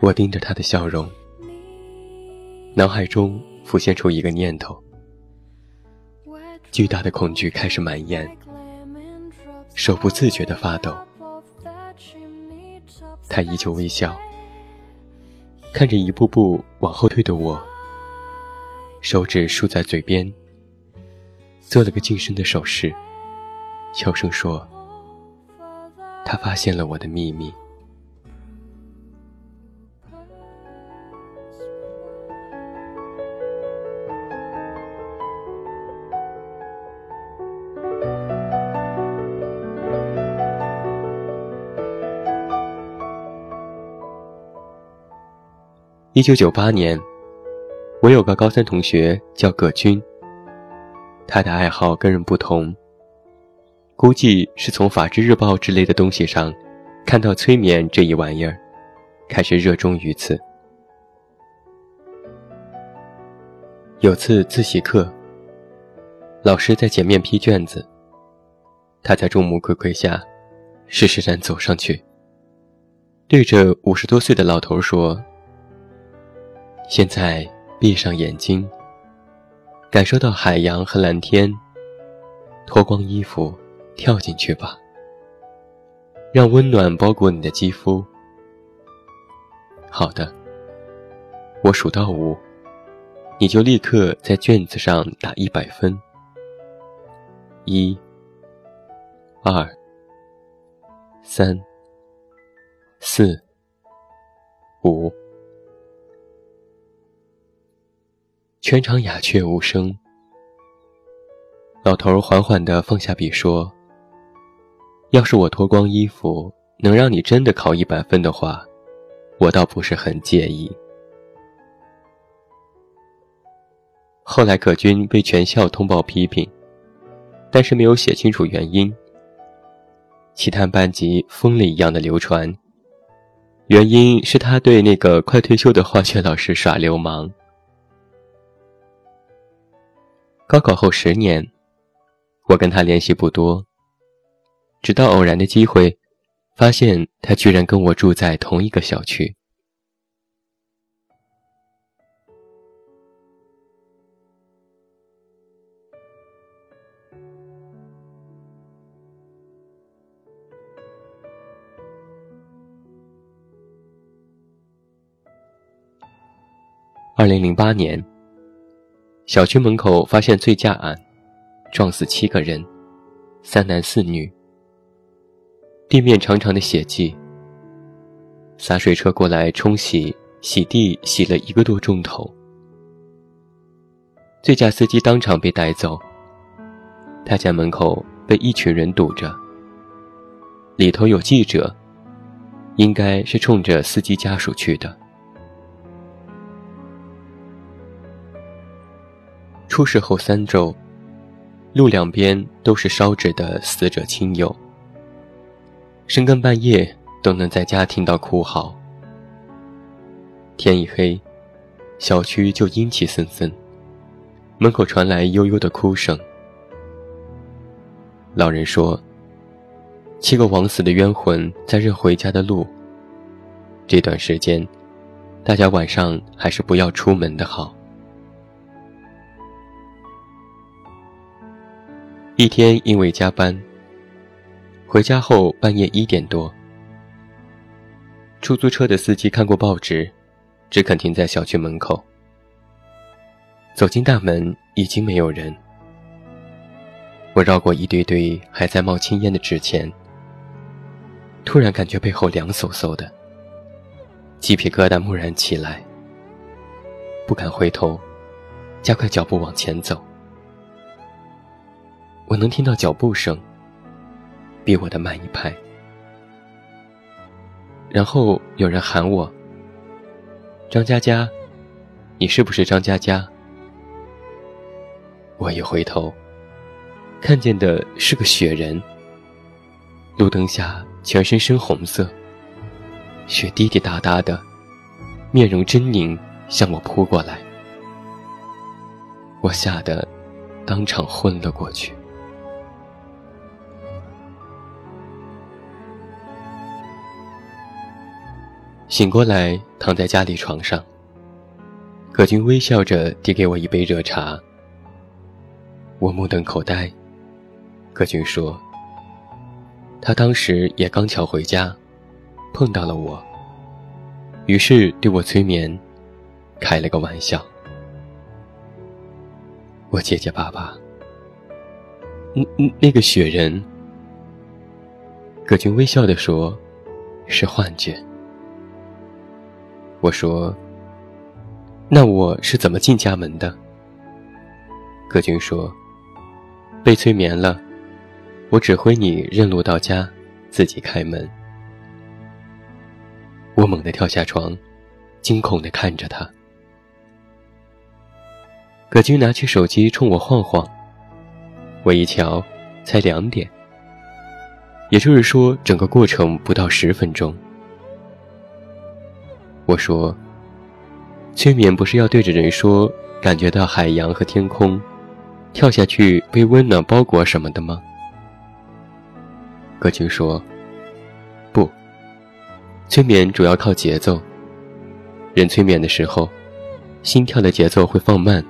我盯着他的笑容，脑海中浮现出一个念头：巨大的恐惧开始蔓延，手不自觉地发抖。他依旧微笑，看着一步步往后退的我，手指竖在嘴边，做了个噤声的手势，悄声说：“他发现了我的秘密。”一九九八年，我有个高三同学叫葛军。他的爱好跟人不同，估计是从《法制日报》之类的东西上看到催眠这一玩意儿，开始热衷于此。有次自习课，老师在前面批卷子，他在众目睽睽下，施施然走上去，对着五十多岁的老头说。现在闭上眼睛，感受到海洋和蓝天。脱光衣服，跳进去吧。让温暖包裹你的肌肤。好的，我数到五，你就立刻在卷子上打一百分。一、二、三、四、五。全场鸦雀无声。老头缓缓地放下笔说：“要是我脱光衣服能让你真的考一百分的话，我倒不是很介意。”后来葛军被全校通报批评，但是没有写清楚原因。其他班级疯了一样的流传，原因是他对那个快退休的化学老师耍流氓。高考后十年，我跟他联系不多。直到偶然的机会，发现他居然跟我住在同一个小区。二零零八年。小区门口发现醉驾案，撞死七个人，三男四女。地面长长的血迹。洒水车过来冲洗，洗地洗了一个多钟头。醉驾司机当场被带走。他家门口被一群人堵着，里头有记者，应该是冲着司机家属去的。出事后三周，路两边都是烧纸的死者亲友。深更半夜都能在家听到哭嚎。天一黑，小区就阴气森森，门口传来悠悠的哭声。老人说：“七个枉死的冤魂在认回家的路。这段时间，大家晚上还是不要出门的好。”一天因为加班，回家后半夜一点多，出租车的司机看过报纸，只肯停在小区门口。走进大门，已经没有人。我绕过一堆堆还在冒青烟的纸钱，突然感觉背后凉飕飕的，鸡皮疙瘩蓦然起来，不敢回头，加快脚步往前走。我能听到脚步声，比我的慢一拍。然后有人喊我：“张佳佳，你是不是张佳佳？”我一回头，看见的是个雪人。路灯下全身深红色，雪滴滴答答的，面容狰狞，向我扑过来。我吓得当场昏了过去。醒过来，躺在家里床上。葛军微笑着递给我一杯热茶。我目瞪口呆。葛军说：“他当时也刚巧回家，碰到了我，于是对我催眠，开了个玩笑。”我结结巴巴。嗯嗯，那个雪人。葛军微笑的说：“是幻觉。”我说：“那我是怎么进家门的？”葛军说：“被催眠了，我指挥你认路到家，自己开门。”我猛地跳下床，惊恐地看着他。葛军拿起手机冲我晃晃，我一瞧，才两点。也就是说，整个过程不到十分钟。我说：“催眠不是要对着人说感觉到海洋和天空，跳下去被温暖包裹什么的吗？”葛军说：“不，催眠主要靠节奏。人催眠的时候，心跳的节奏会放慢。”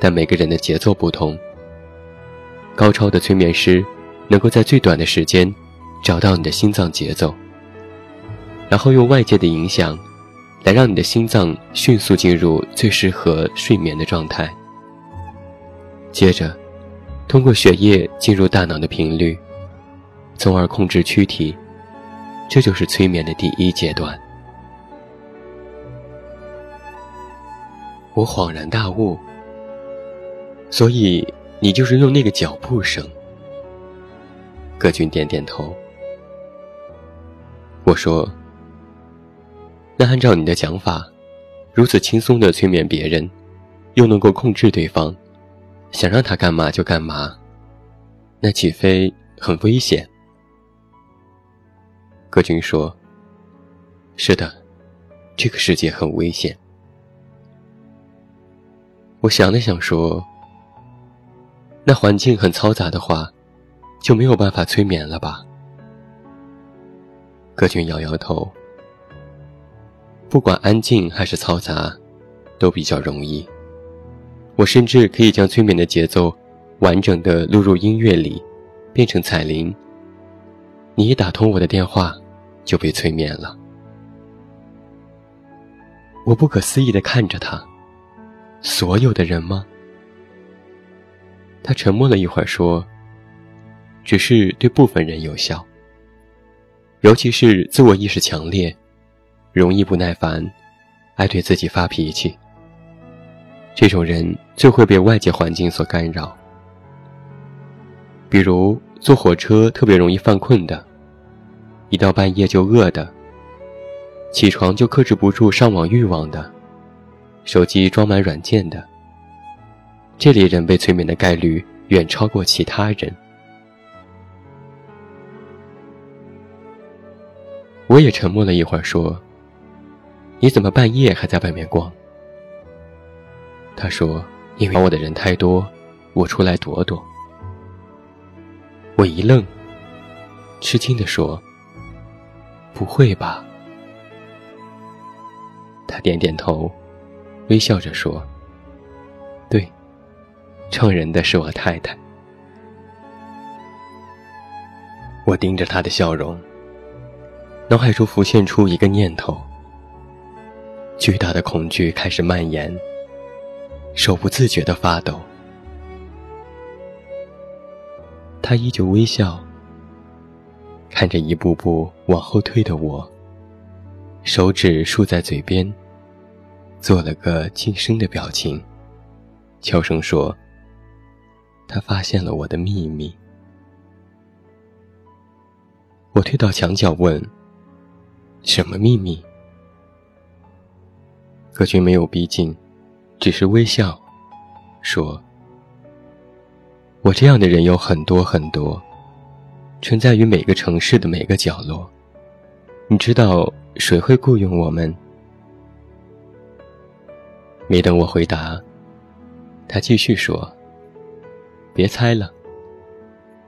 但每个人的节奏不同。高超的催眠师能够在最短的时间找到你的心脏节奏，然后用外界的影响来让你的心脏迅速进入最适合睡眠的状态。接着，通过血液进入大脑的频率，从而控制躯体。这就是催眠的第一阶段。我恍然大悟。所以你就是用那个脚步声。葛军点点头。我说：“那按照你的讲法，如此轻松的催眠别人，又能够控制对方，想让他干嘛就干嘛，那岂非很危险？”葛军说：“是的，这个世界很危险。”我想了想说。那环境很嘈杂的话，就没有办法催眠了吧？葛军摇摇头。不管安静还是嘈杂，都比较容易。我甚至可以将催眠的节奏完整的录入音乐里，变成彩铃。你一打通我的电话，就被催眠了。我不可思议的看着他，所有的人吗？他沉默了一会儿，说：“只是对部分人有效，尤其是自我意识强烈、容易不耐烦、爱对自己发脾气。这种人最会被外界环境所干扰，比如坐火车特别容易犯困的，一到半夜就饿的，起床就克制不住上网欲望的，手机装满软件的。”这类人被催眠的概率远超过其他人。我也沉默了一会儿，说：“你怎么半夜还在外面逛？”他说：“因为我的人太多，我出来躲躲。”我一愣，吃惊的说：“不会吧？”他点点头，微笑着说：“对。”撞人的是我太太。我盯着他的笑容，脑海中浮现出一个念头：巨大的恐惧开始蔓延，手不自觉的发抖。他依旧微笑，看着一步步往后退的我，手指竖在嘴边，做了个轻声的表情，悄声说。他发现了我的秘密。我退到墙角问：“什么秘密？”葛军没有逼近，只是微笑，说：“我这样的人有很多很多，存在于每个城市的每个角落。你知道谁会雇佣我们？”没等我回答，他继续说。别猜了，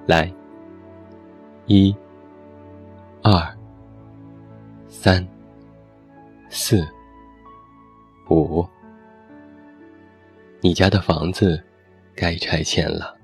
来，一、二、三，四、五，你家的房子该拆迁了。